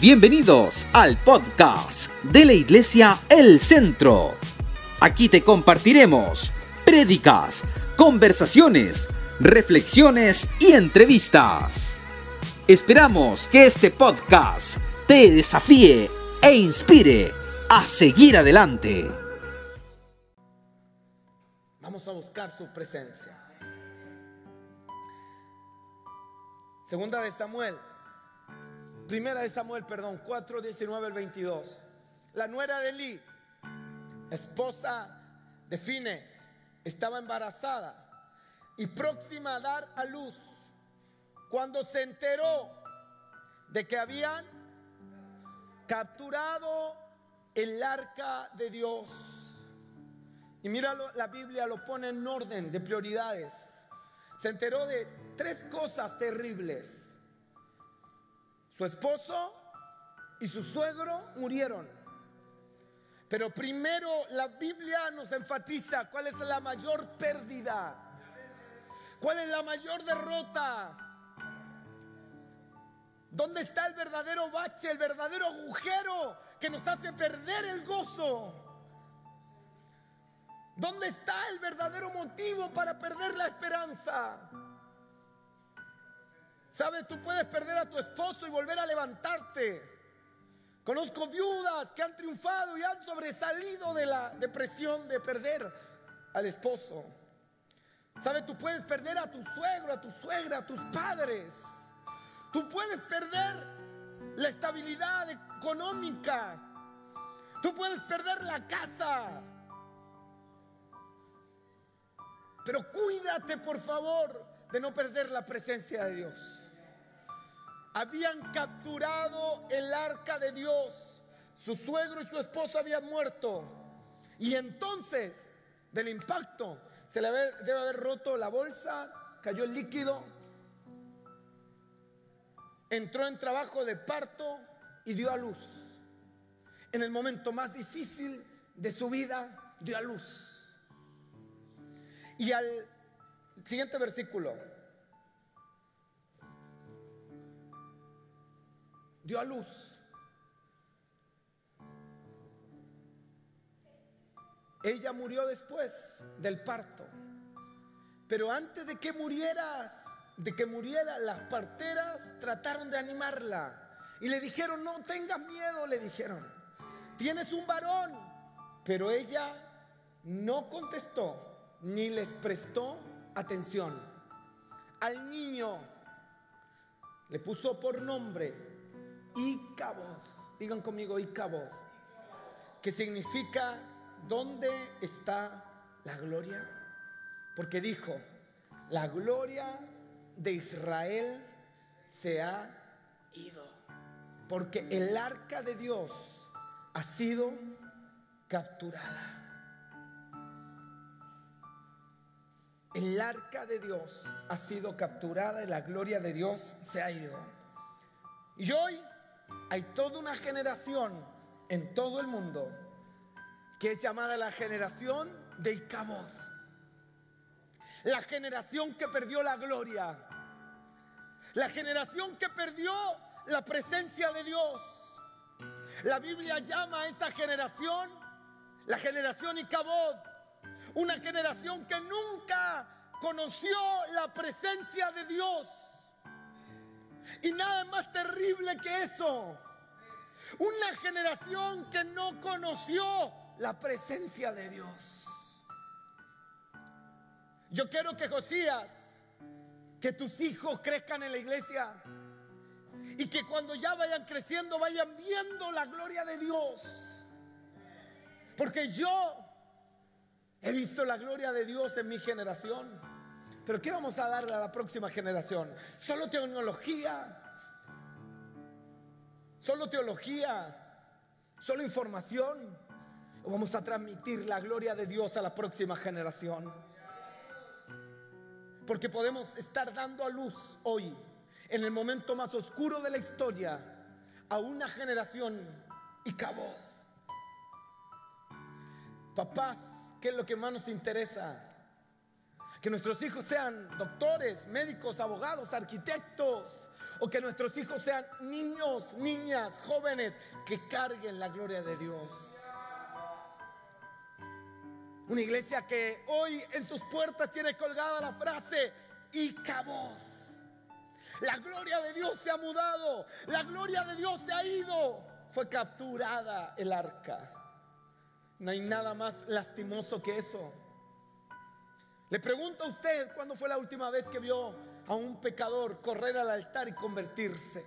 Bienvenidos al podcast de la Iglesia El Centro. Aquí te compartiremos prédicas, conversaciones, reflexiones y entrevistas. Esperamos que este podcast te desafíe e inspire a seguir adelante. Vamos a buscar su presencia. Segunda de Samuel, primera de Samuel, perdón, 4, 19 al 22. La nuera de Eli, esposa de Fines, estaba embarazada y próxima a dar a luz cuando se enteró de que habían capturado el arca de Dios. Y míralo, la Biblia lo pone en orden de prioridades. Se enteró de tres cosas terribles. Su esposo y su suegro murieron. Pero primero la Biblia nos enfatiza cuál es la mayor pérdida. ¿Cuál es la mayor derrota? ¿Dónde está el verdadero bache, el verdadero agujero que nos hace perder el gozo? ¿Dónde está el verdadero motivo para perder la esperanza? Sabes, tú puedes perder a tu esposo y volver a levantarte. Conozco viudas que han triunfado y han sobresalido de la depresión de perder al esposo. Sabes, tú puedes perder a tu suegro, a tu suegra, a tus padres. Tú puedes perder la estabilidad económica. Tú puedes perder la casa. Pero cuídate, por favor, de no perder la presencia de Dios. Habían capturado el arca de Dios. Su suegro y su esposa habían muerto. Y entonces, del impacto, se le debe haber roto la bolsa, cayó el líquido, entró en trabajo de parto y dio a luz. En el momento más difícil de su vida, dio a luz. Y al siguiente versículo, dio a luz. Ella murió después del parto. Pero antes de que murieras, de que muriera, las parteras trataron de animarla. Y le dijeron, no tengas miedo, le dijeron. Tienes un varón. Pero ella no contestó ni les prestó atención. Al niño le puso por nombre Digan conmigo Icabod. Que significa ¿dónde está la gloria? Porque dijo, la gloria de Israel se ha ido. Porque el arca de Dios ha sido capturada. El arca de Dios ha sido capturada y la gloria de Dios se ha ido. Y hoy hay toda una generación en todo el mundo que es llamada la generación de Icabod. La generación que perdió la gloria. La generación que perdió la presencia de Dios. La Biblia llama a esa generación la generación Icabod. Una generación que nunca conoció la presencia de Dios. Y nada más terrible que eso. Una generación que no conoció la presencia de Dios. Yo quiero que Josías, que tus hijos crezcan en la iglesia y que cuando ya vayan creciendo vayan viendo la gloria de Dios. Porque yo he visto la gloria de Dios en mi generación. Pero ¿qué vamos a darle a la próxima generación? Solo tecnología. Solo teología. Solo información. O vamos a transmitir la gloria de Dios a la próxima generación. Porque podemos estar dando a luz hoy, en el momento más oscuro de la historia, a una generación y acabó. Papás, ¿qué es lo que más nos interesa? Que nuestros hijos sean doctores, médicos, abogados, arquitectos. O que nuestros hijos sean niños, niñas, jóvenes que carguen la gloria de Dios. Una iglesia que hoy en sus puertas tiene colgada la frase y cabos. La gloria de Dios se ha mudado, la gloria de Dios se ha ido. Fue capturada el arca. No hay nada más lastimoso que eso. Le pregunto a usted cuándo fue la última vez que vio a un pecador correr al altar y convertirse.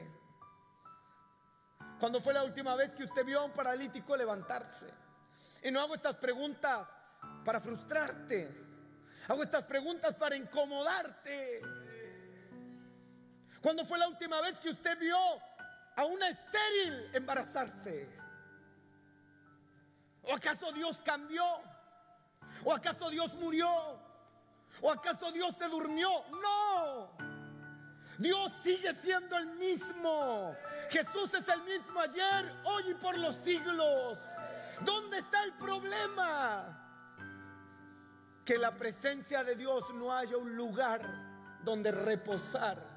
¿Cuándo fue la última vez que usted vio a un paralítico levantarse? Y no hago estas preguntas para frustrarte. Hago estas preguntas para incomodarte. ¿Cuándo fue la última vez que usted vio a una estéril embarazarse? ¿O acaso Dios cambió? ¿O acaso Dios murió? ¿O acaso Dios se durmió? No. Dios sigue siendo el mismo. Jesús es el mismo ayer, hoy y por los siglos. ¿Dónde está el problema? Que la presencia de Dios no haya un lugar donde reposar.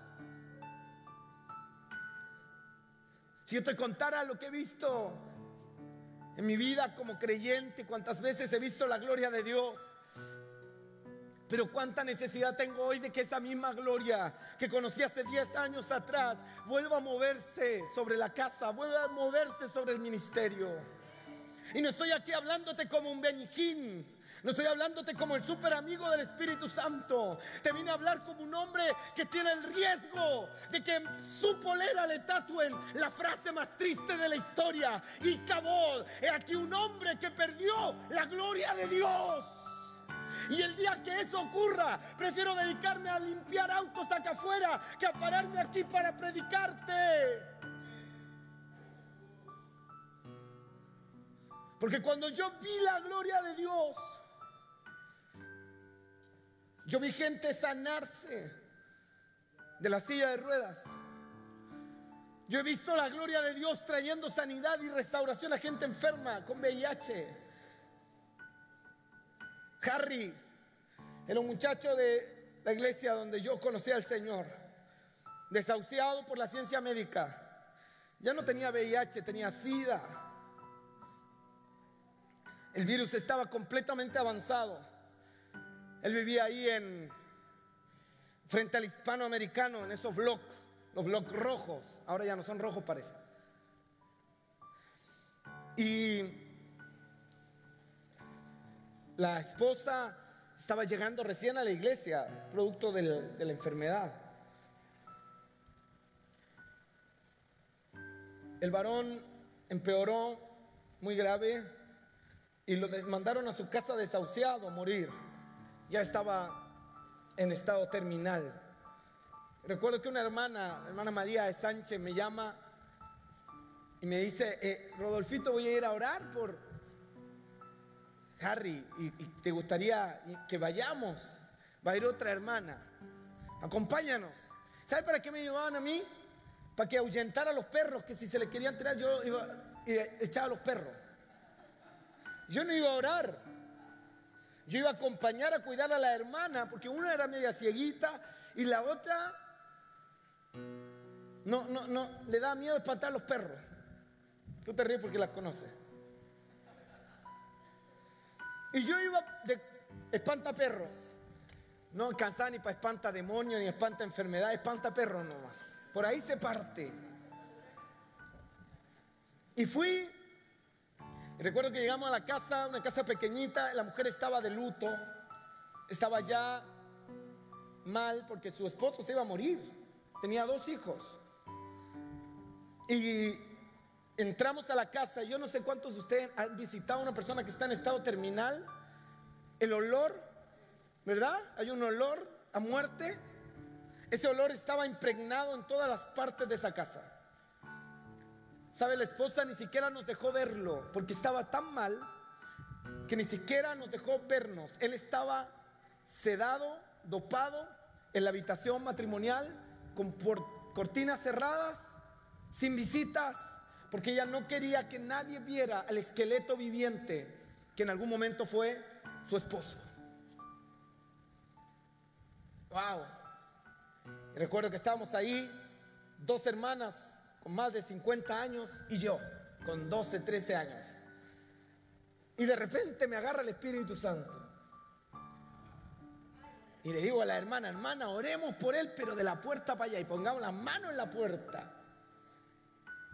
Si yo te contara lo que he visto en mi vida como creyente, cuántas veces he visto la gloria de Dios. Pero cuánta necesidad tengo hoy de que esa misma gloria que conocí hace 10 años atrás vuelva a moverse sobre la casa, vuelva a moverse sobre el ministerio. Y no estoy aquí hablándote como un benijín, no estoy hablándote como el super amigo del Espíritu Santo. Te vine a hablar como un hombre que tiene el riesgo de que su polera le tatúen la frase más triste de la historia. Y cabó, he aquí un hombre que perdió la gloria de Dios. Y el día que eso ocurra, prefiero dedicarme a limpiar autos acá afuera que a pararme aquí para predicarte. Porque cuando yo vi la gloria de Dios, yo vi gente sanarse de la silla de ruedas. Yo he visto la gloria de Dios trayendo sanidad y restauración a gente enferma con VIH. Harry era un muchacho de la iglesia donde yo conocí al Señor, desahuciado por la ciencia médica. Ya no tenía VIH, tenía SIDA. El virus estaba completamente avanzado. Él vivía ahí en frente al hispanoamericano, en esos bloques, los bloques rojos. Ahora ya no son rojos, parece. Y la esposa estaba llegando recién a la iglesia, producto de la enfermedad. El varón empeoró muy grave y lo mandaron a su casa desahuciado a morir ya estaba en estado terminal. Recuerdo que una hermana, la hermana María Sánchez, me llama y me dice, eh, Rodolfito, voy a ir a orar por Harry y, te gustaría que vayamos. Va a ir otra hermana. Acompáñanos. ¿Sabe para qué me llevaban a mí? Para que ahuyentara a los perros, que si se le querían tirar yo iba y echaba a los perros. Yo no iba a orar. Yo iba a acompañar a cuidar a la hermana, porque una era media cieguita y la otra no, no, no, le da miedo espantar a los perros. Tú te ríes porque las conoces. Y yo iba de espanta perros. No cansaba ni para espanta demonios, ni espanta enfermedad, espanta perros nomás. Por ahí se parte. Y fui recuerdo que llegamos a la casa, una casa pequeñita, la mujer estaba de luto, estaba ya mal porque su esposo se iba a morir, tenía dos hijos. Y entramos a la casa, yo no sé cuántos de ustedes han visitado a una persona que está en estado terminal, el olor, ¿verdad? Hay un olor a muerte. Ese olor estaba impregnado en todas las partes de esa casa. ¿Sabe? La esposa ni siquiera nos dejó verlo porque estaba tan mal que ni siquiera nos dejó vernos. Él estaba sedado, dopado en la habitación matrimonial con cortinas cerradas, sin visitas, porque ella no quería que nadie viera al esqueleto viviente que en algún momento fue su esposo. Wow. recuerdo que estábamos ahí, dos hermanas con más de 50 años y yo con 12, 13 años. Y de repente me agarra el Espíritu Santo. Y le digo a la hermana, hermana, oremos por él, pero de la puerta para allá y pongamos la mano en la puerta.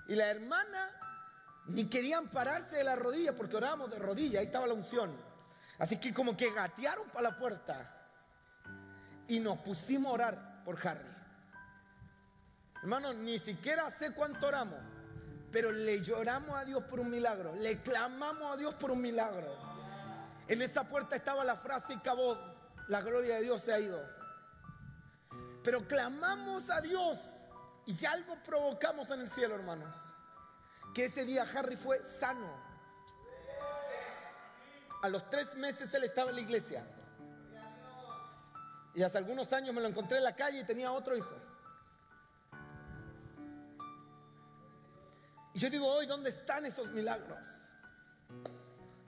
Y la hermana ni querían pararse de la rodilla porque orábamos de rodilla, ahí estaba la unción. Así que como que gatearon para la puerta y nos pusimos a orar por Harry. Hermano, ni siquiera sé cuánto oramos, pero le lloramos a Dios por un milagro, le clamamos a Dios por un milagro. En esa puerta estaba la frase y cabot, la gloria de Dios se ha ido. Pero clamamos a Dios y algo provocamos en el cielo, hermanos. Que ese día Harry fue sano. A los tres meses él estaba en la iglesia. Y hace algunos años me lo encontré en la calle y tenía otro hijo. Y yo digo, hoy, ¿dónde están esos milagros?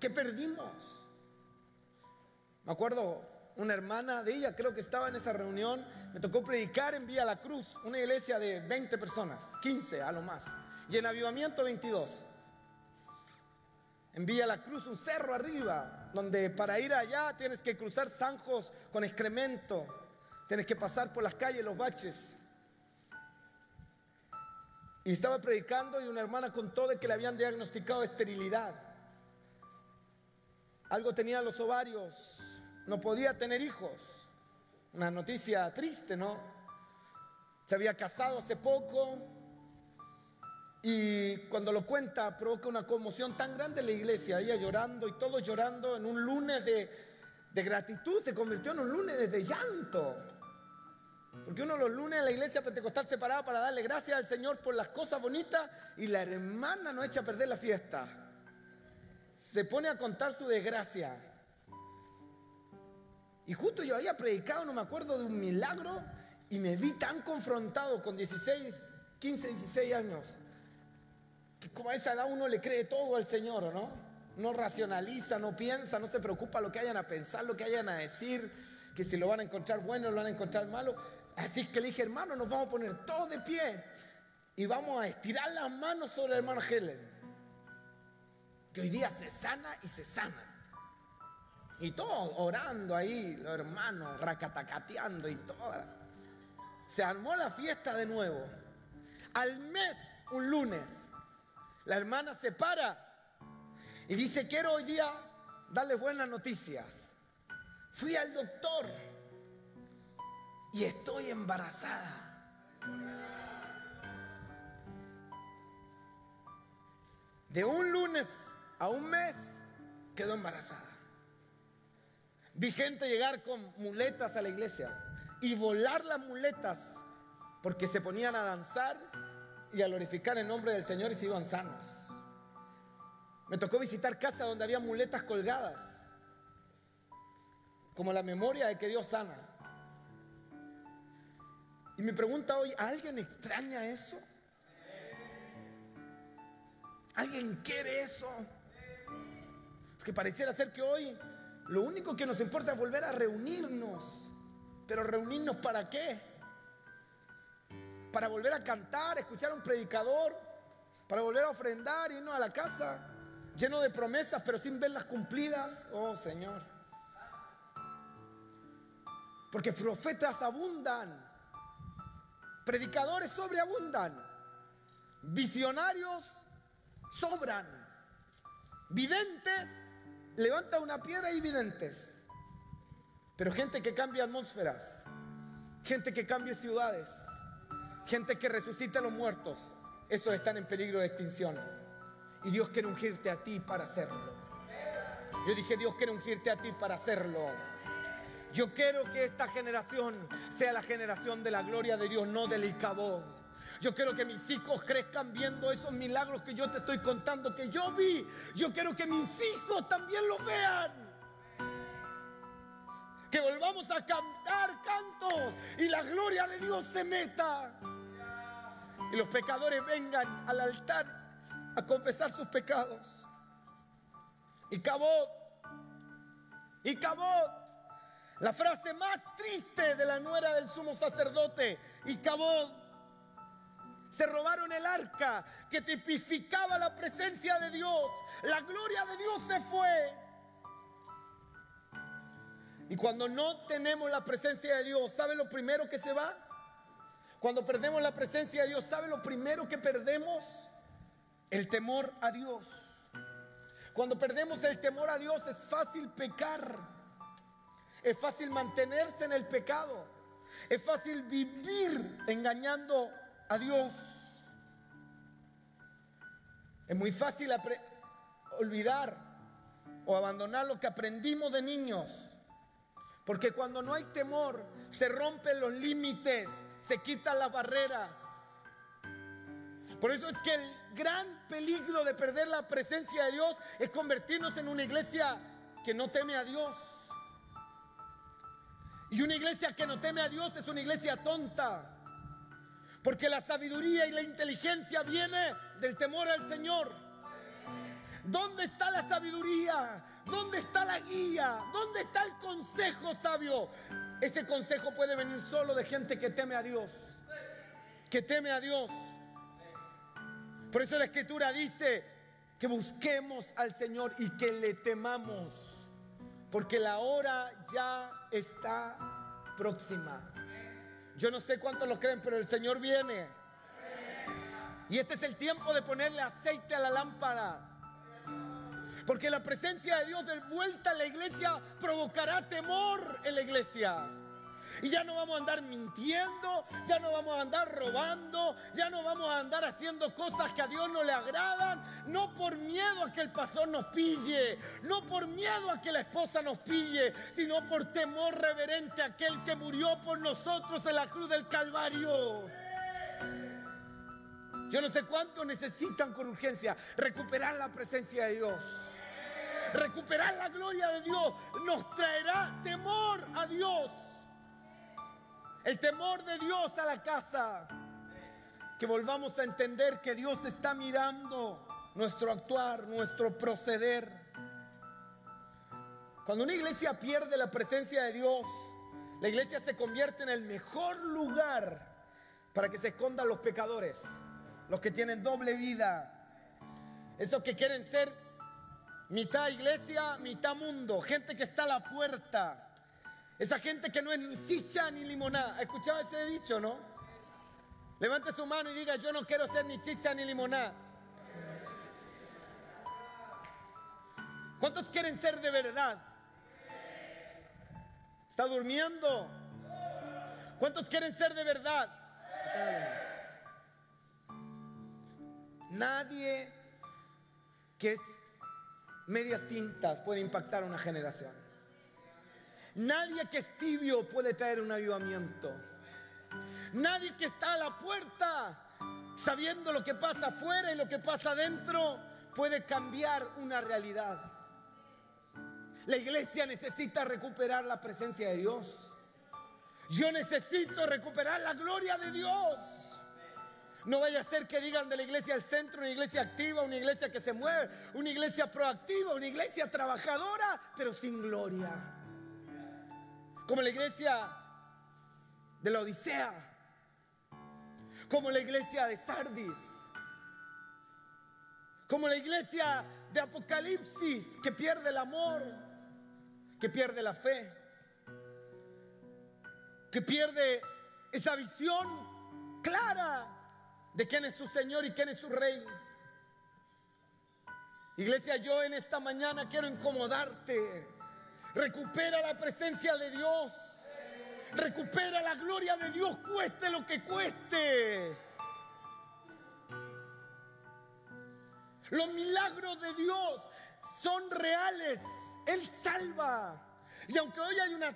¿Qué perdimos? Me acuerdo, una hermana de ella, creo que estaba en esa reunión, me tocó predicar en Vía La Cruz, una iglesia de 20 personas, 15 a lo más, y en avivamiento 22. En Villa La Cruz, un cerro arriba, donde para ir allá tienes que cruzar zanjos con excremento, tienes que pasar por las calles, los baches. Y estaba predicando y una hermana contó de que le habían diagnosticado esterilidad. Algo tenía los ovarios, no podía tener hijos. Una noticia triste, ¿no? Se había casado hace poco, y cuando lo cuenta provoca una conmoción tan grande en la iglesia, ella llorando y todos llorando en un lunes de, gratitud, se convirtió en un lunes de llanto. Porque uno los lunes en la iglesia pentecostal se paraba para darle gracias al Señor por las cosas bonitas y la hermana no echa a perder la fiesta. Se pone a contar su desgracia. Y justo yo había predicado, no me acuerdo, de un milagro y me vi tan confrontado con 16, 15, 16 años como a esa edad uno le cree todo al Señor, ¿no? No racionaliza, no piensa, no se preocupa lo que hayan a pensar, lo que hayan a decir, que si lo van a encontrar bueno, lo van a encontrar malo. Así que le dije, hermano, nos vamos a poner todos de pie y vamos a estirar las manos sobre el hermano Helen. Que hoy día se sana y se sana. Y todos orando ahí, los hermanos, racatacateando y todo. Se armó la fiesta de nuevo. Al mes, un lunes, la hermana se para y dice, quiero hoy día darle buenas noticias. Fui al doctor y estoy embarazada. De un lunes a un mes quedó embarazada. Vi gente llegar con muletas a la iglesia y volar las muletas porque se ponían a danzar y a glorificar el nombre del Señor y se iban sanos. Me tocó visitar casas donde había muletas colgadas, como la memoria de que Dios sana. Y me pregunta hoy, ¿alguien extraña eso? ¿Alguien quiere eso? Porque pareciera ser que hoy lo único que nos importa es volver a reunirnos. Pero reunirnos para qué? para volver a cantar, escuchar a un predicador, para volver a ofrendar, irnos a la casa, lleno de promesas, pero sin verlas cumplidas. Oh Señor. Porque profetas abundan, predicadores sobreabundan, visionarios sobran, videntes, levanta una piedra y videntes. Pero gente que cambia atmósferas, gente que cambia ciudades, gente que resucita a los muertos, esos están en peligro de extinción. Y Dios quiere ungirte a ti para hacerlo. Yo dije, Dios quiere ungirte a ti para hacerlo. Yo quiero que esta generación sea la generación de la gloria de Dios, no del Icabod. Yo quiero que mis hijos crezcan viendo esos milagros que yo te estoy contando, que yo vi. Yo quiero que mis hijos también lo vean. Que volvamos a cantar cantos y la gloria de Dios se meta y los pecadores vengan al altar a confesar sus pecados. Y cabó, y cabó, La frase más triste de la nuera del sumo sacerdote y Cabot. Se robaron el arca que tipificaba la presencia de Dios. La gloria de Dios se fue. Y cuando no tenemos la presencia de Dios, ¿sabe lo primero que se va? Cuando perdemos la presencia de Dios, ¿sabe lo primero que perdemos? El temor a Dios. Cuando perdemos el temor a Dios es fácil pecar. Es fácil mantenerse en el pecado. Es fácil vivir engañando a Dios. Es muy fácil olvidar o abandonar lo que aprendimos de niños. Porque cuando no hay temor, se rompen los límites, se quitan las barreras. Por eso es que el gran peligro de perder la presencia de Dios es convertirnos en una iglesia que no teme a Dios. Y una iglesia que no teme a Dios es una iglesia tonta. Porque la sabiduría y la inteligencia viene del temor al Señor. ¿Dónde está la sabiduría? ¿Dónde está la guía? ¿Dónde está el consejo sabio? Ese consejo puede venir solo de gente que teme a Dios. Que teme a Dios. Por eso la escritura dice que busquemos al Señor y que le temamos. Porque la hora ya está próxima. Yo no sé cuántos lo creen, pero el Señor viene. Y este es el tiempo de ponerle aceite a la lámpara. Porque la presencia de Dios de vuelta a la iglesia provocará temor en la iglesia. Y ya no vamos a andar mintiendo, ya no vamos a andar robando, ya no vamos a andar haciendo cosas que a Dios no le agradan, no por miedo a que el pastor nos pille, no por miedo a que la esposa nos pille, sino por temor reverente a aquel que murió por nosotros en la cruz del Calvario. Yo no sé cuánto necesitan con urgencia recuperar la presencia de Dios. Recuperar la gloria de Dios nos traerá temor a Dios. El temor de Dios a la casa. Que volvamos a entender que Dios está mirando nuestro actuar, nuestro proceder. Cuando una iglesia pierde la presencia de Dios, la iglesia se convierte en el mejor lugar para que se escondan los pecadores, los que tienen doble vida, esos que quieren ser mitad iglesia, mitad mundo, gente que está a la puerta, esa gente que no es ni chicha ni limonada. ¿Ha escuchado ese dicho, no? Levante su mano y diga, yo no quiero ser ni chicha ni limonada. ¿Cuántos quieren ser de verdad? ¿Está durmiendo? ¿Cuántos quieren ser de verdad? Nadie que es medias tintas puede impactar una generación. Nadie que es tibio puede traer un avivamiento. Nadie que está a la puerta sabiendo lo que pasa afuera y lo que pasa adentro puede cambiar una realidad. La iglesia necesita recuperar la presencia de Dios. Yo necesito recuperar la gloria de Dios. No vaya a ser que digan de la iglesia al centro, una iglesia activa, una iglesia que se mueve, una iglesia proactiva, una iglesia trabajadora, pero sin gloria. Como la iglesia de la Odisea, como la iglesia de Sardis, como la iglesia de Apocalipsis que pierde el amor, que pierde la fe, que pierde esa visión clara de quién es su Señor y quién es su Rey. Iglesia, yo en esta mañana quiero incomodarte. Recupera la presencia de Dios. Recupera la gloria de Dios, cueste lo que cueste. Los milagros de Dios son reales. Él salva. Y aunque hoy hay una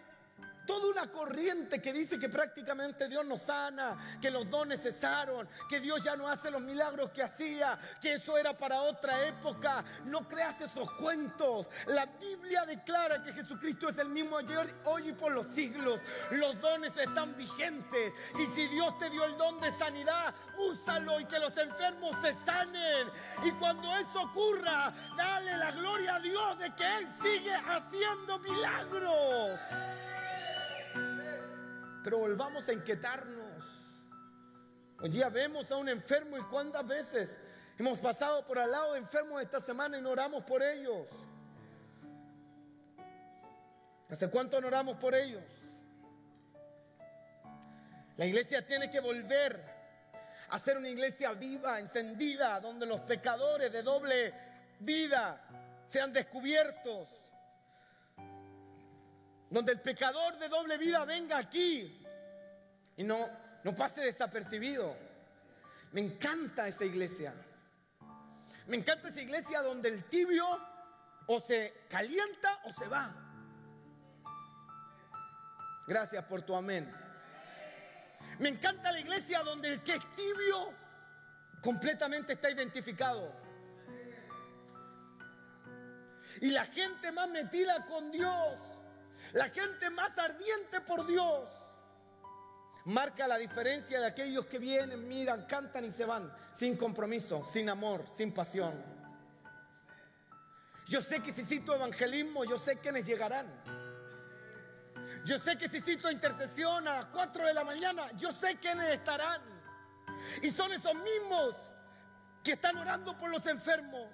Toda una corriente que dice que prácticamente Dios nos sana, que los dones cesaron, que Dios ya no hace los milagros que hacía, que eso era para otra época. No creas esos cuentos. La Biblia declara que Jesucristo es el mismo ayer, hoy y por los siglos. Los dones están vigentes. Y si Dios te dio el don de sanidad, úsalo y que los enfermos se sanen. Y cuando eso ocurra, dale la gloria a Dios de que Él sigue haciendo milagros. Pero volvamos a inquietarnos. Hoy día vemos a un enfermo y cuántas veces hemos pasado por al lado de enfermos esta semana y no oramos por ellos. ¿Hace cuánto no oramos por ellos? La iglesia tiene que volver a ser una iglesia viva, encendida, donde los pecadores de doble vida sean descubiertos. Donde el pecador de doble vida venga aquí y no, no pase desapercibido. Me encanta esa iglesia. Me encanta esa iglesia donde el tibio o se calienta o se va. Gracias por tu amén. Me encanta la iglesia donde el que es tibio completamente está identificado. Y la gente más metida con Dios, la gente más ardiente por Dios, marca la diferencia de aquellos que vienen, miran, cantan y se van sin compromiso, sin amor, sin pasión. Yo sé que si cito evangelismo, yo sé quiénes llegarán. Yo sé que si cito intercesión a las 4 de la mañana, yo sé quiénes estarán. Y son esos mismos que están orando por los enfermos.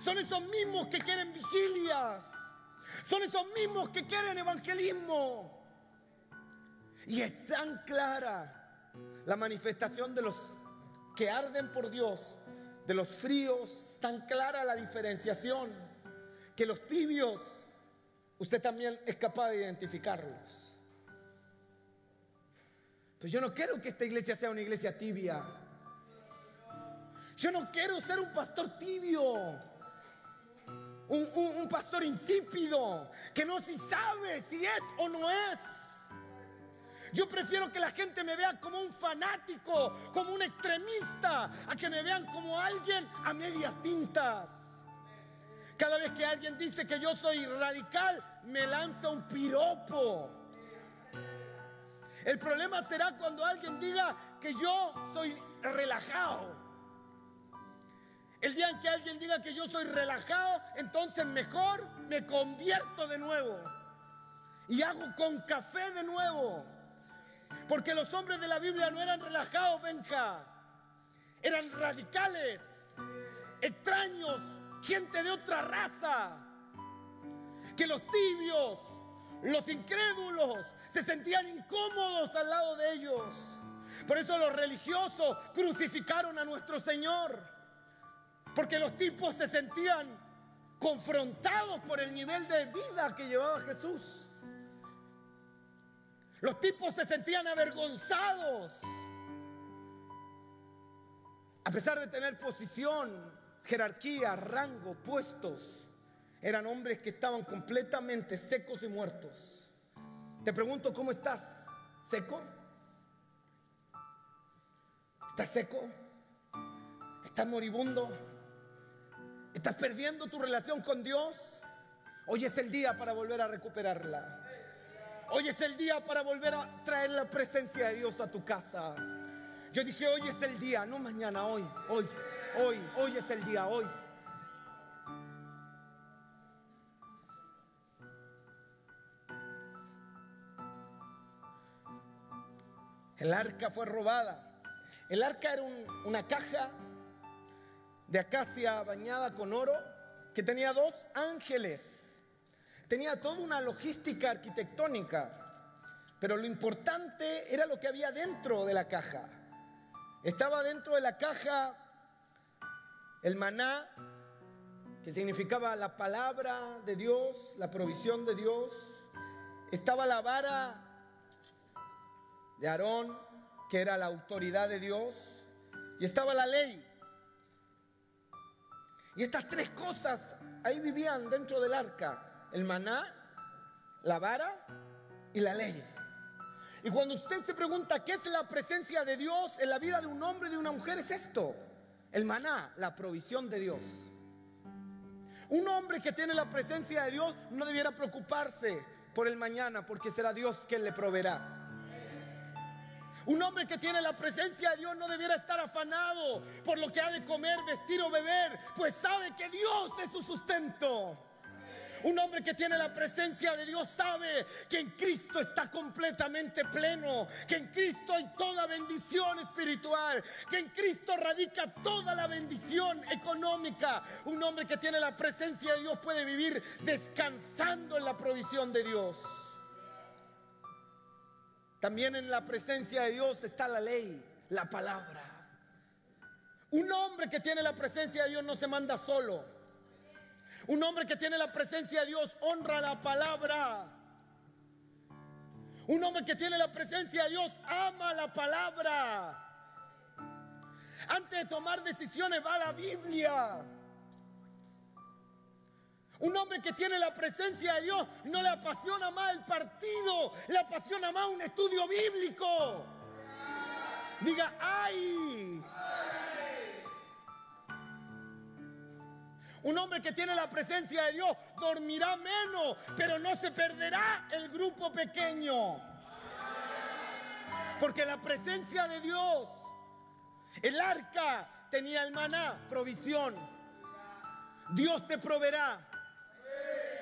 Son esos mismos que quieren vigilias. Son esos mismos que quieren evangelismo. Y es tan clara la manifestación de los que arden por Dios, de los fríos, tan clara la diferenciación, que los tibios usted también es capaz de identificarlos. Pues yo no quiero que esta iglesia sea una iglesia tibia. Yo no quiero ser un pastor tibio. Un, un, pastor insípido que no si sabe si es o no es. Yo prefiero que la gente me vea como un fanático, como un extremista, a que me vean como alguien a medias tintas. Cada vez que alguien dice que yo soy radical, me lanza un piropo. El problema será cuando alguien diga que yo soy relajado. El día en que alguien diga que yo soy relajado, entonces mejor me convierto de nuevo. Y hago con café de nuevo. Porque los hombres de la Biblia no eran relajados, Benja. Eran radicales, extraños, gente de otra raza, que los tibios, los incrédulos, se sentían incómodos al lado de ellos. Por eso los religiosos crucificaron a nuestro Señor, porque los tipos se sentían confrontados por el nivel de vida que llevaba Jesús. Los tipos se sentían avergonzados. A pesar de tener posición, jerarquía, rango, puestos, eran hombres que estaban completamente secos y muertos. Te pregunto, ¿cómo estás? ¿Seco? ¿Estás seco? ¿Estás moribundo? ¿Estás perdiendo tu relación con Dios? Hoy es el día para volver a recuperarla. Hoy es el día para volver a traer la presencia de Dios a tu casa. Yo dije, hoy es el día, no mañana, hoy, hoy. Hoy, hoy es el día, hoy. El arca fue robada. El arca era una caja de acacia bañada con oro que tenía dos ángeles. Tenía toda una logística arquitectónica. Pero lo importante era lo que había dentro de la caja. Estaba dentro de la caja el maná, que significaba la palabra de Dios, la provisión de Dios. Estaba la vara de Aarón, que era la autoridad de Dios. Y estaba la ley. Y estas tres cosas ahí vivían dentro del arca. El maná, la vara y la ley. Y cuando usted se pregunta qué es la presencia de Dios en la vida de un hombre y de una mujer, es esto. El maná, la provisión de Dios. Un hombre que tiene la presencia de Dios no debiera preocuparse por el mañana porque será Dios quien le proveerá. Un hombre que tiene la presencia de Dios no debiera estar afanado por lo que ha de comer, vestir o beber, pues sabe que Dios es su sustento. Un hombre que tiene la presencia de Dios sabe que en Cristo está completamente pleno, que en Cristo hay toda bendición espiritual, que en Cristo radica toda la bendición económica. Un hombre que tiene la presencia de Dios puede vivir descansando en la provisión de Dios. También en la presencia de Dios está la ley, la palabra. Un hombre que tiene la presencia de Dios no se manda solo. Un hombre que tiene la presencia de Dios honra la palabra. Un hombre que tiene la presencia de Dios ama la palabra. Antes de tomar decisiones va a la Biblia. Un hombre que tiene la presencia de Dios no le apasiona más el partido, le apasiona más un estudio bíblico. Diga, ay. Un hombre que tiene la presencia de Dios dormirá menos, pero no se perderá el grupo pequeño. Porque la presencia de Dios, el arca tenía el maná, provisión. Dios te proveerá.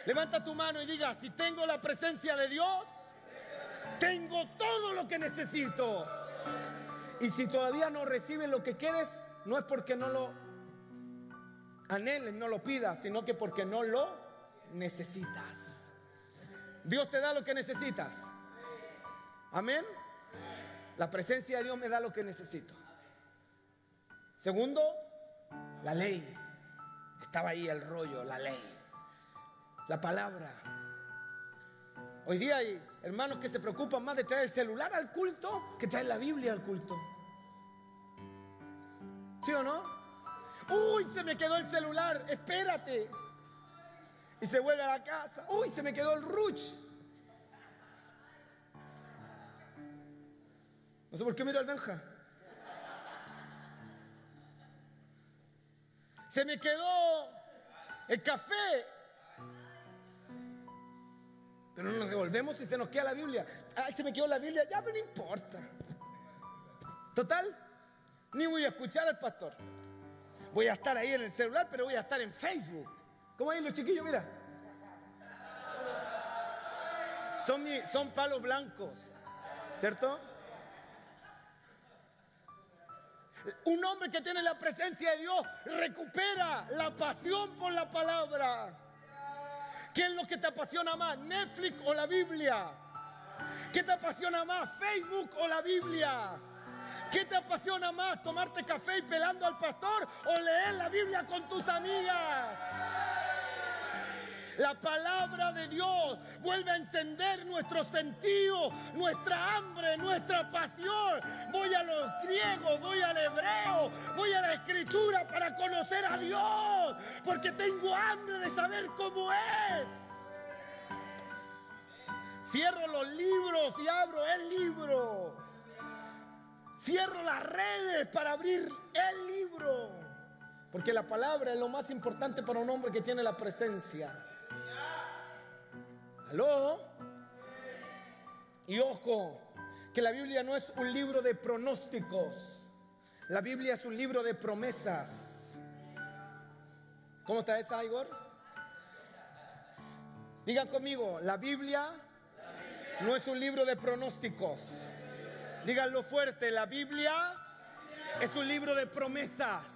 Levanta tu mano y diga, si tengo la presencia de Dios, tengo todo lo que necesito. Y si todavía no recibes lo que quieres, no es porque no lo anheles, no lo pidas, sino que porque no lo necesitas. Dios te da lo que necesitas. Amén. La presencia de Dios me da lo que necesito. Segundo, la ley. Estaba ahí el rollo, la ley la palabra. Hoy día hay hermanos que se preocupan más de traer el celular al culto que traer la Biblia al culto. ¿Sí o no? Uy, se me quedó el celular, espérate. Y se vuelve a la casa. Uy, se me quedó el ruch. No sé por qué miro al Benja. Se me quedó el café no nos devolvemos y se nos queda la Biblia. Ay, se me quedó la Biblia, ya, pero no importa. Total, ni voy a escuchar al pastor. Voy a estar ahí en el celular, pero voy a estar en Facebook. ¿Cómo hay los chiquillos? Mira. Son, son palos blancos, ¿cierto? Un hombre que tiene la presencia de Dios recupera la pasión por la palabra. ¿Qué es lo que te apasiona más? ¿Netflix o la Biblia? ¿Qué te apasiona más? ¿Facebook o la Biblia? ¿Qué te apasiona más? ¿Tomarte café y pelando al pastor o leer la Biblia con tus amigas? La palabra de Dios vuelve a encender nuestro sentido, nuestra hambre, nuestra pasión. Voy a los griegos, voy al hebreo, voy a la escritura para conocer a Dios, porque tengo hambre de saber cómo es. Cierro los libros y abro el libro. Cierro las redes para abrir el libro. Porque la palabra es lo más importante para un hombre que tiene la presencia. ¿Aló? Y ojo, que la Biblia no es un libro de pronósticos. La Biblia es un libro de promesas. ¿Cómo está esa, Igor? Digan conmigo, la Biblia no es un libro de pronósticos. Díganlo fuerte, la Biblia es un libro de promesas.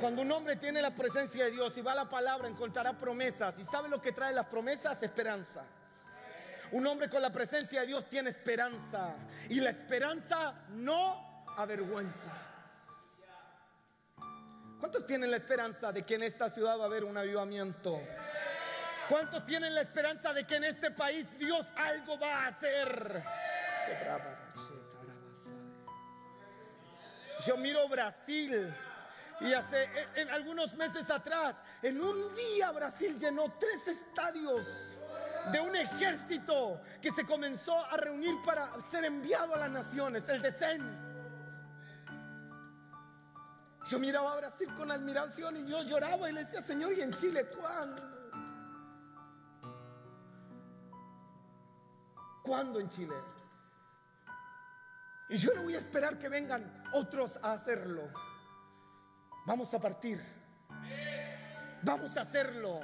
Cuando un hombre tiene la presencia de Dios y va a la palabra, encontrará promesas. ¿Y sabe lo que trae las promesas? Esperanza. Un hombre con la presencia de Dios tiene esperanza. Y la esperanza no avergüenza. ¿Cuántos tienen la esperanza de que en esta ciudad va a haber un avivamiento? ¿Cuántos tienen la esperanza de que en este país Dios algo va a hacer? Yo miro Brasil. Y hace en, algunos meses atrás, en un día Brasil llenó tres estadios de un ejército que se comenzó a reunir para ser enviado a las naciones, el DECEN. Yo miraba a Brasil con admiración y yo lloraba y le decía, Señor, ¿y en Chile cuándo? ¿Cuándo en Chile? Y yo no voy a esperar que vengan otros a hacerlo. Vamos a partir. Vamos a hacerlo.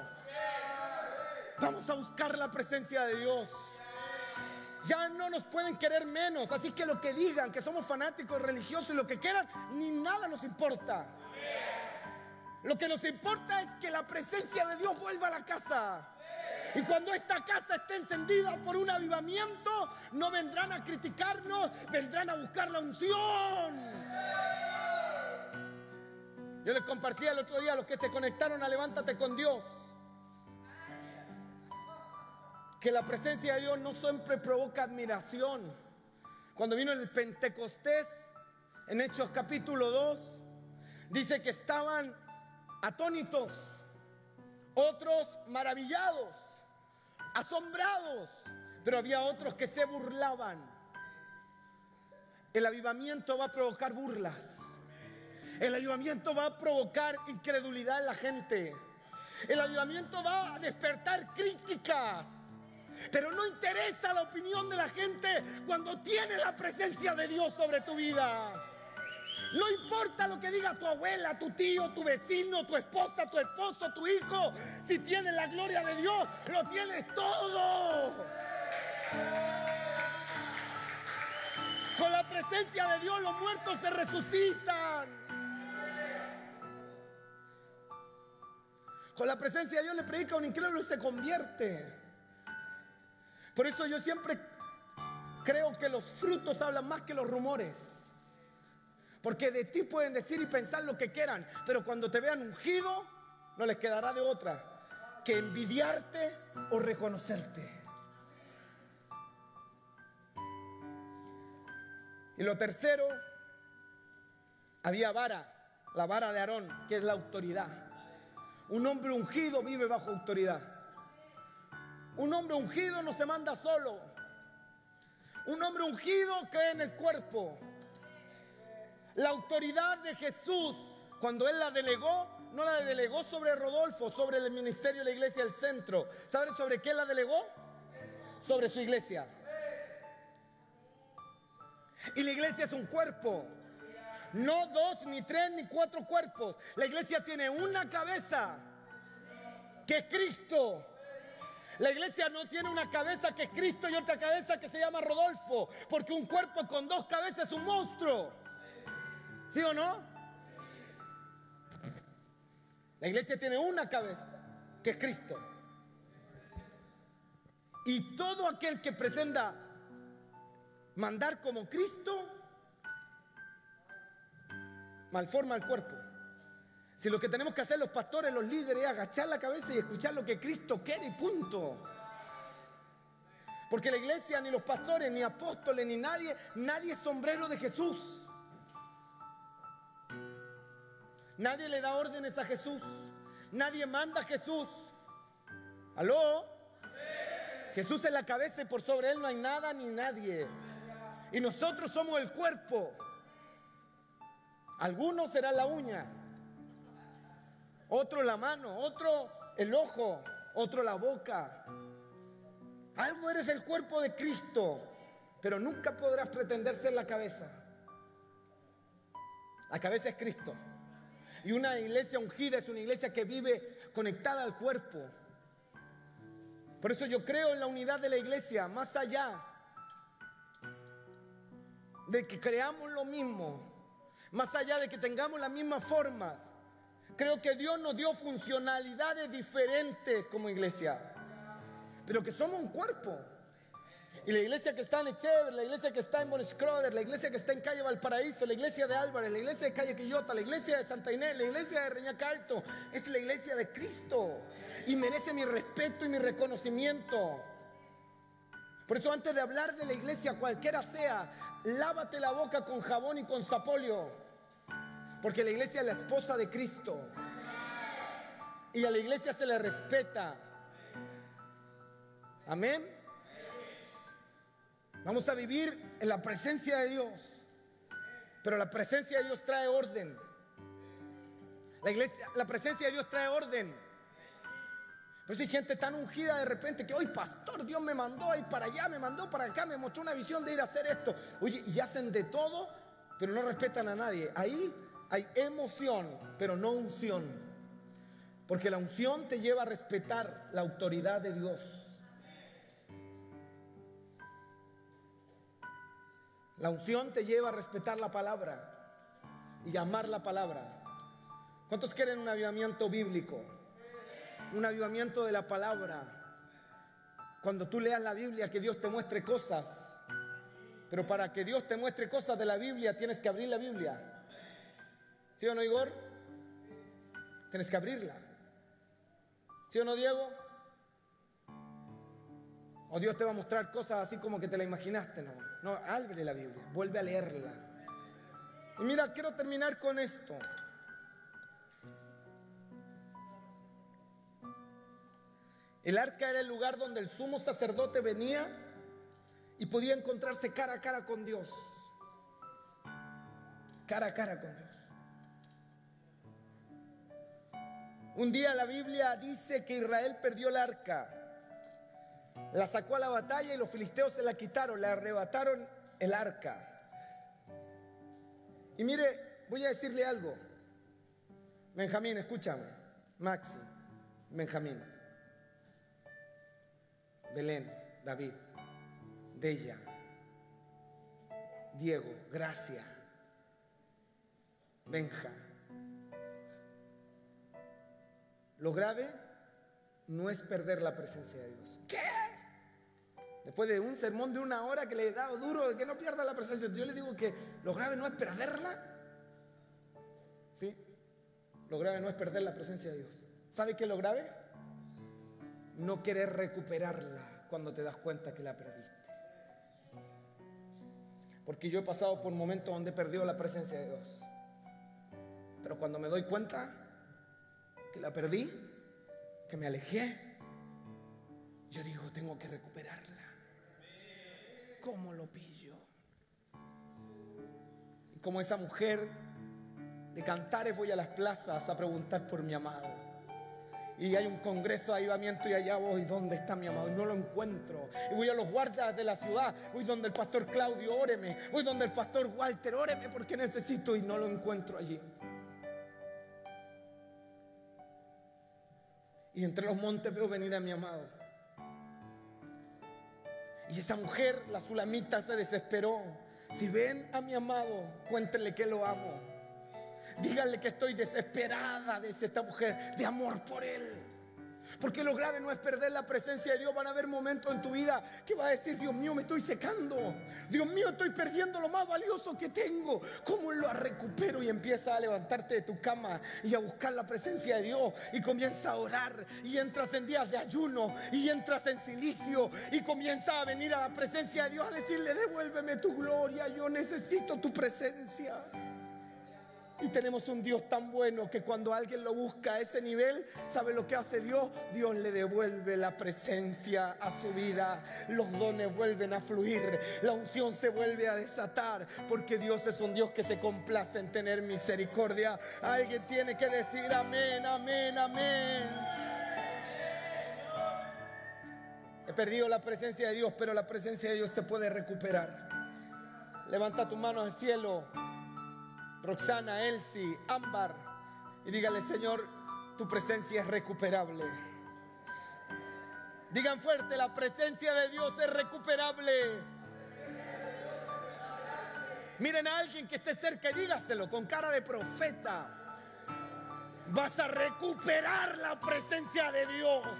Vamos a buscar la presencia de Dios. Ya no nos pueden querer menos. Así que lo que digan, que somos fanáticos religiosos, lo que quieran, ni nada nos importa. Lo que nos importa es que la presencia de Dios vuelva a la casa. Y cuando esta casa esté encendida por un avivamiento, no vendrán a criticarnos, vendrán a buscar la unción. Yo les compartí el otro día a los que se conectaron a Levántate con Dios. Que la presencia de Dios no siempre provoca admiración. Cuando vino el Pentecostés, en Hechos capítulo 2, dice que estaban atónitos, otros maravillados, asombrados, pero había otros que se burlaban. El avivamiento va a provocar burlas. El avivamiento va a provocar incredulidad en la gente. El avivamiento va a despertar críticas. Pero no interesa la opinión de la gente cuando tiene la presencia de Dios sobre tu vida. No importa lo que diga tu abuela, tu tío, tu vecino, tu esposa, tu esposo, tu hijo. Si tienes la gloria de Dios, lo tienes todo. Con la presencia de Dios los muertos se resucitan. Con la presencia de Dios le predica un incrédulo y se convierte. Por eso yo siempre creo que los frutos hablan más que los rumores. Porque de ti pueden decir y pensar lo que quieran, pero cuando te vean ungido, no les quedará de otra que envidiarte o reconocerte. Y lo tercero, había vara, la vara de Aarón, que es la autoridad. Un hombre ungido vive bajo autoridad. Un hombre ungido no se manda solo. Un hombre ungido cree en el cuerpo. La autoridad de Jesús, cuando Él la delegó, no la delegó sobre Rodolfo, sobre el ministerio de la iglesia del centro. ¿Saben sobre qué la delegó? Sobre su iglesia. Y la iglesia es un cuerpo. No dos, ni tres, ni cuatro cuerpos. La iglesia tiene una cabeza, que es Cristo. La iglesia no tiene una cabeza que es Cristo y otra cabeza que se llama Rodolfo, porque un cuerpo con dos cabezas es un monstruo. ¿Sí o no? La iglesia tiene una cabeza, que es Cristo. Y todo aquel que pretenda mandar como Cristo malforma el cuerpo. Si lo que tenemos que hacer los pastores, los líderes, es agachar la cabeza y escuchar lo que Cristo quiere y punto. Porque la iglesia, ni los pastores, ni apóstoles, ni nadie, nadie es sombrero de Jesús. Nadie le da órdenes a Jesús. Nadie manda a Jesús. ¿Aló? Jesús es la cabeza y por sobre él no hay nada ni nadie. Y nosotros somos el cuerpo. Algunos será la uña, otro la mano, otro el ojo, otro la boca. Algo eres el cuerpo de Cristo, pero nunca podrás pretender ser la cabeza. La cabeza es Cristo. Y una iglesia ungida es una iglesia que vive conectada al cuerpo. Por eso yo creo en la unidad de la iglesia, más allá de que creamos lo mismo más allá de que tengamos las mismas formas. Creo que Dios nos dio funcionalidades diferentes como iglesia, pero que somos un cuerpo. Y la iglesia que está en Echever, la iglesia que está en Bonescroder, la iglesia que está en calle Valparaíso, la iglesia de Álvarez, la iglesia de calle Quillota, la iglesia de Santa Inés, la iglesia de Reñacalto, es la iglesia de Cristo. Y merece mi respeto y mi reconocimiento. Por eso antes de hablar de la iglesia, cualquiera sea, lávate la boca con jabón y con sapolio. Porque la iglesia es la esposa de Cristo. Y a la iglesia se le respeta. Amén. Vamos a vivir en la presencia de Dios. Pero la presencia de Dios trae orden. La presencia de Dios trae orden. Pues hay gente tan ungida de repente que hoy, pastor, Dios me mandó ahí para allá, me mandó para acá, me mostró una visión de ir a hacer esto. Oye, y hacen de todo, pero no respetan a nadie. Ahí hay emoción, pero no unción. Porque la unción te lleva a respetar la autoridad de Dios. La unción te lleva a respetar la palabra y amar la palabra. ¿Cuántos quieren un avivamiento bíblico? Un avivamiento de la palabra. Cuando tú leas la Biblia, que Dios te muestre cosas. Pero para que Dios te muestre cosas de la Biblia, tienes que abrir la Biblia. ¿Sí o no, Igor? Tienes que abrirla. ¿Sí o no, Diego? O Dios te va a mostrar cosas así como que te la imaginaste, no. No, abre la Biblia, vuelve a leerla. Y mira, quiero terminar con esto. El arca era el lugar donde el sumo sacerdote venía y podía encontrarse cara a cara con Dios. Cara a cara con Dios. Un día la Biblia dice que Israel perdió el arca. La sacó a la batalla y los filisteos se la quitaron, le arrebataron el arca. Y mire, voy a decirle algo. Benjamín, escúchame. Maxi, Benjamín. Belén, David, Della, Diego, Gracia, Benja. Lo grave no es perder la presencia de Dios. ¿Qué? Después de un sermón de una hora que le he dado duro, que no pierda la presencia yo le digo que lo grave no es perderla. ¿Sí? Lo grave no es perder la presencia de Dios. ¿Sabe qué es lo grave? No querer recuperarla cuando te das cuenta que la perdiste. Porque yo he pasado por momentos donde he perdido la presencia de Dios. Pero cuando me doy cuenta que la perdí, que me alejé, yo digo, tengo que recuperarla. ¿Cómo lo pillo? Y como esa mujer de cantares voy a las plazas a preguntar por mi amado. Y hay un congreso de avivamiento y allá voy, ¿dónde está mi amado? Y no lo encuentro. Y voy a los guardas de la ciudad, voy donde el pastor Claudio, óreme. Voy donde el pastor Walter, óreme porque necesito y no lo encuentro allí. Y entre los montes veo venir a mi amado. Y esa mujer, la sulamita, se desesperó. Si ven a mi amado, cuéntenle que lo amo. Díganle que estoy desesperada de esta mujer, de amor por él. Porque lo grave no es perder la presencia de Dios. Van a haber momentos en tu vida que va a decir, Dios mío, me estoy secando. Dios mío, estoy perdiendo lo más valioso que tengo. ¿Cómo lo recupero? Y empieza a levantarte de tu cama y a buscar la presencia de Dios. Y comienza a orar. Y entras en días de ayuno. Y entras en silicio. Y comienza a venir a la presencia de Dios a decirle, devuélveme tu gloria. Yo necesito tu presencia. Y tenemos un Dios tan bueno que cuando alguien lo busca a ese nivel, ¿sabe lo que hace Dios? Dios le devuelve la presencia a su vida. Los dones vuelven a fluir. La unción se vuelve a desatar. Porque Dios es un Dios que se complace en tener misericordia. Alguien tiene que decir amén, amén, amén. He perdido la presencia de Dios, pero la presencia de Dios se puede recuperar. Levanta tu mano al cielo. Roxana, Elsie, Ámbar, y dígale, Señor, tu presencia es recuperable. Digan fuerte, la presencia de Dios es recuperable. Miren a alguien que esté cerca y dígaselo con cara de profeta. Vas a recuperar la presencia de Dios.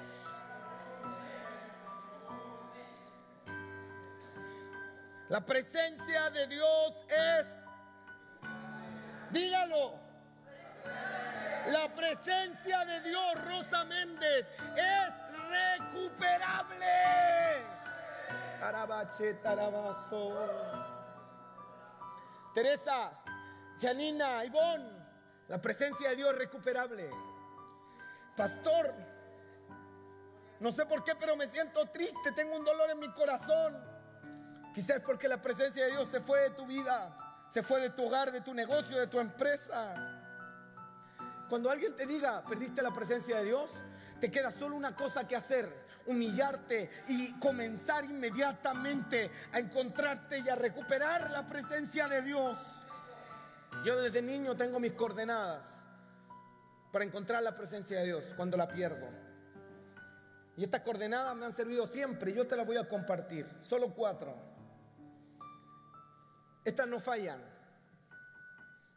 La presencia de Dios es Dígalo. La presencia de Dios, Rosa Méndez, es recuperable. Arabache, tarabazo. Teresa, Janina, Ivonne, la presencia de Dios es recuperable. Pastor, no sé por qué, pero me siento triste, tengo un dolor en mi corazón. Quizás porque la presencia de Dios se fue de tu vida se fue de tu hogar, de tu negocio, de tu empresa. Cuando alguien te diga, perdiste la presencia de Dios, te queda solo una cosa que hacer, humillarte y comenzar inmediatamente a encontrarte y a recuperar la presencia de Dios. Yo desde niño tengo mis coordenadas. para encontrar la presencia de Dios cuando la pierdo. Y estas coordenadas me han servido siempre. Yo te las voy a compartir. Solo cuatro. Estas no fallan.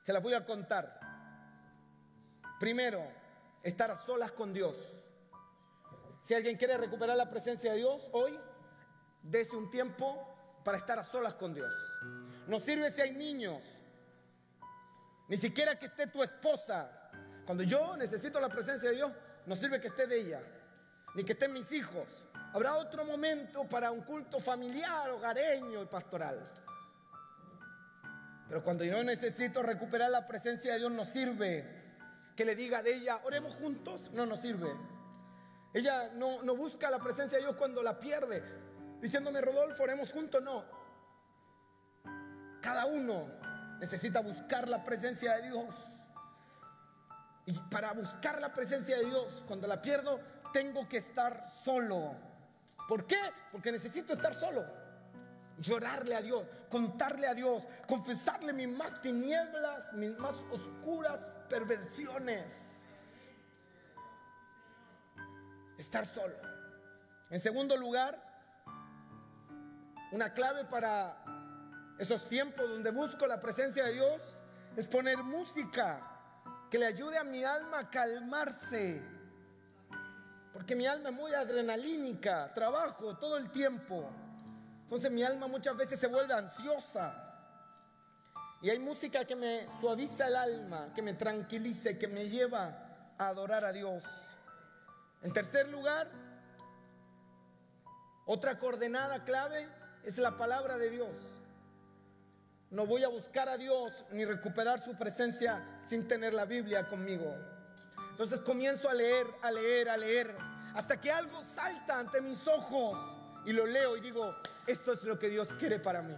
Se las voy a contar. Primero, estar a solas con Dios. Si alguien quiere recuperar la presencia de Dios hoy, dese un tiempo para estar a solas con Dios. No sirve si hay niños, ni siquiera que esté tu esposa. Cuando yo necesito la presencia de Dios, no sirve que esté de ella, ni que estén mis hijos. Habrá otro momento para un culto familiar, hogareño y pastoral. Pero cuando yo necesito recuperar la presencia de Dios, no sirve que le diga de ella, oremos juntos, no nos sirve. Ella no, no busca la presencia de Dios cuando la pierde, diciéndome, Rodolfo, oremos juntos, no. Cada uno necesita buscar la presencia de Dios. Y para buscar la presencia de Dios, cuando la pierdo, tengo que estar solo. ¿Por qué? Porque necesito estar solo. Llorarle a Dios, contarle a Dios, confesarle mis más tinieblas, mis más oscuras perversiones. Estar solo. En segundo lugar, una clave para esos tiempos donde busco la presencia de Dios es poner música que le ayude a mi alma a calmarse. Porque mi alma es muy adrenalínica, trabajo todo el tiempo. Entonces mi alma muchas veces se vuelve ansiosa. Y hay música que me suaviza el alma, que me tranquilice, que me lleva a adorar a Dios. En tercer lugar, otra coordenada clave es la palabra de Dios. No voy a buscar a Dios ni recuperar su presencia sin tener la Biblia conmigo. Entonces comienzo a leer, a leer, a leer, hasta que algo salta ante mis ojos y lo leo y digo, esto es lo que Dios quiere para mí.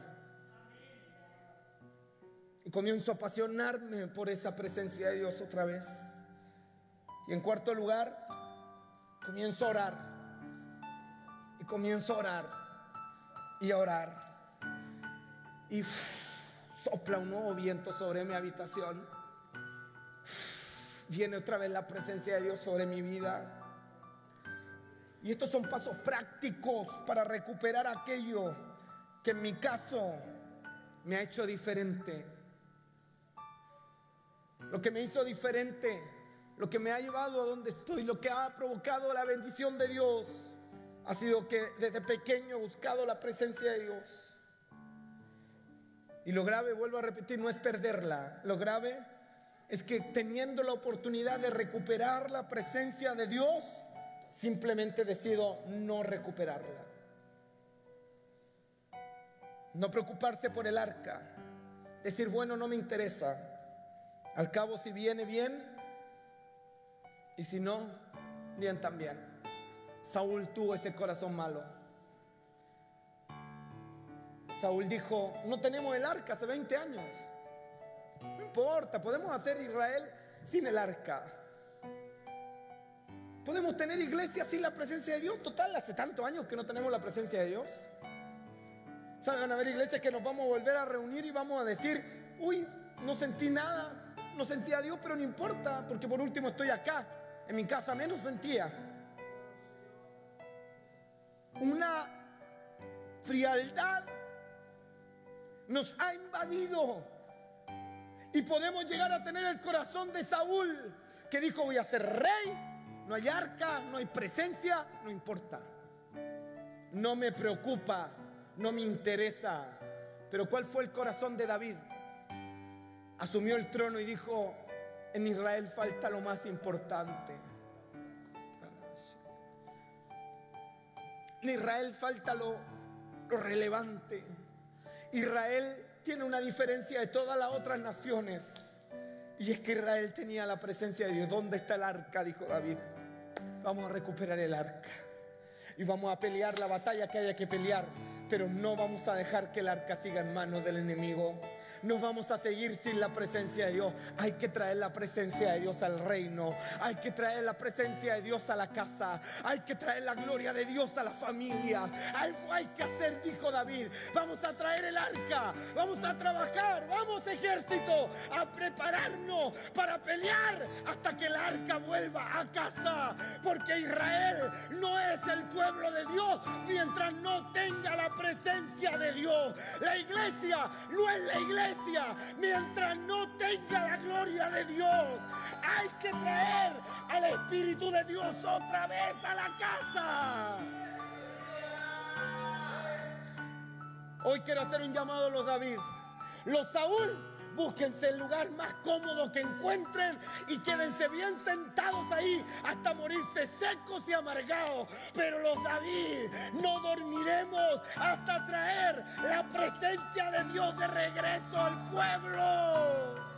Y comienzo a apasionarme por esa presencia de Dios otra vez. Y en cuarto lugar, comienzo a orar. Y comienzo a orar. Y a orar. Y sopla un nuevo viento sobre mi habitación. Viene otra vez la presencia de Dios sobre mi vida. Y estos son pasos prácticos para recuperar aquello que en mi caso me ha hecho diferente. Lo que me hizo diferente, lo que me ha llevado a donde estoy, lo que ha provocado la bendición de Dios, ha sido que desde pequeño he buscado la presencia de Dios. Y lo grave, vuelvo a repetir, no es perderla. Lo grave es que teniendo la oportunidad de recuperar la presencia de Dios, simplemente decido no recuperarla. No preocuparse por el arca. Decir, bueno, no me interesa. Al cabo, si viene bien, y si no, bien también. Saúl tuvo ese corazón malo. Saúl dijo, no tenemos el arca hace 20 años. No importa, podemos hacer Israel sin el arca. Podemos tener iglesia sin la presencia de Dios. Total, hace tantos años que no tenemos la presencia de Dios. ¿Saben? Van a haber iglesias que nos vamos a volver a reunir y vamos a decir, uy, no sentí nada, no sentí a Dios, pero no importa, porque por último estoy acá. En mi casa menos sentía. Una frialdad nos ha invadido. Y podemos llegar a tener el corazón de Saúl, que dijo, voy a ser rey, no hay arca, no hay presencia, no importa. No me preocupa, no me interesa. Pero ¿cuál fue el corazón de David? Asumió el trono y dijo, en Israel falta lo más importante. En Israel falta lo, relevante. Israel tiene una diferencia de todas las otras naciones. Y es que Israel tenía la presencia de Dios. ¿Dónde está el arca? Dijo David. Vamos a recuperar el arca. Y vamos a pelear la batalla que haya que pelear. Pero no vamos a dejar que el arca siga en manos del enemigo no vamos a seguir sin la presencia de Dios. Hay que traer la presencia de Dios al reino. Hay que traer la presencia de Dios a la casa. Hay que traer la gloria de Dios a la familia. Algo hay que hacer, dijo David. Vamos a traer el arca. Vamos a trabajar. Vamos ejército a prepararnos para pelear hasta que el arca vuelva a casa. Porque Israel no es el pueblo de Dios mientras no tenga la presencia de Dios. La iglesia no es la mientras no tenga la gloria de Dios. Hay que traer al Espíritu de Dios otra vez a la casa. Hoy quiero hacer un llamado a los David. Los Saúl, búsquense el lugar más cómodo que encuentren y quédense bien sentados ahí hasta morirse secos y amargados. Pero los David, no dormiremos hasta traer la presencia de Dios de regreso al pueblo.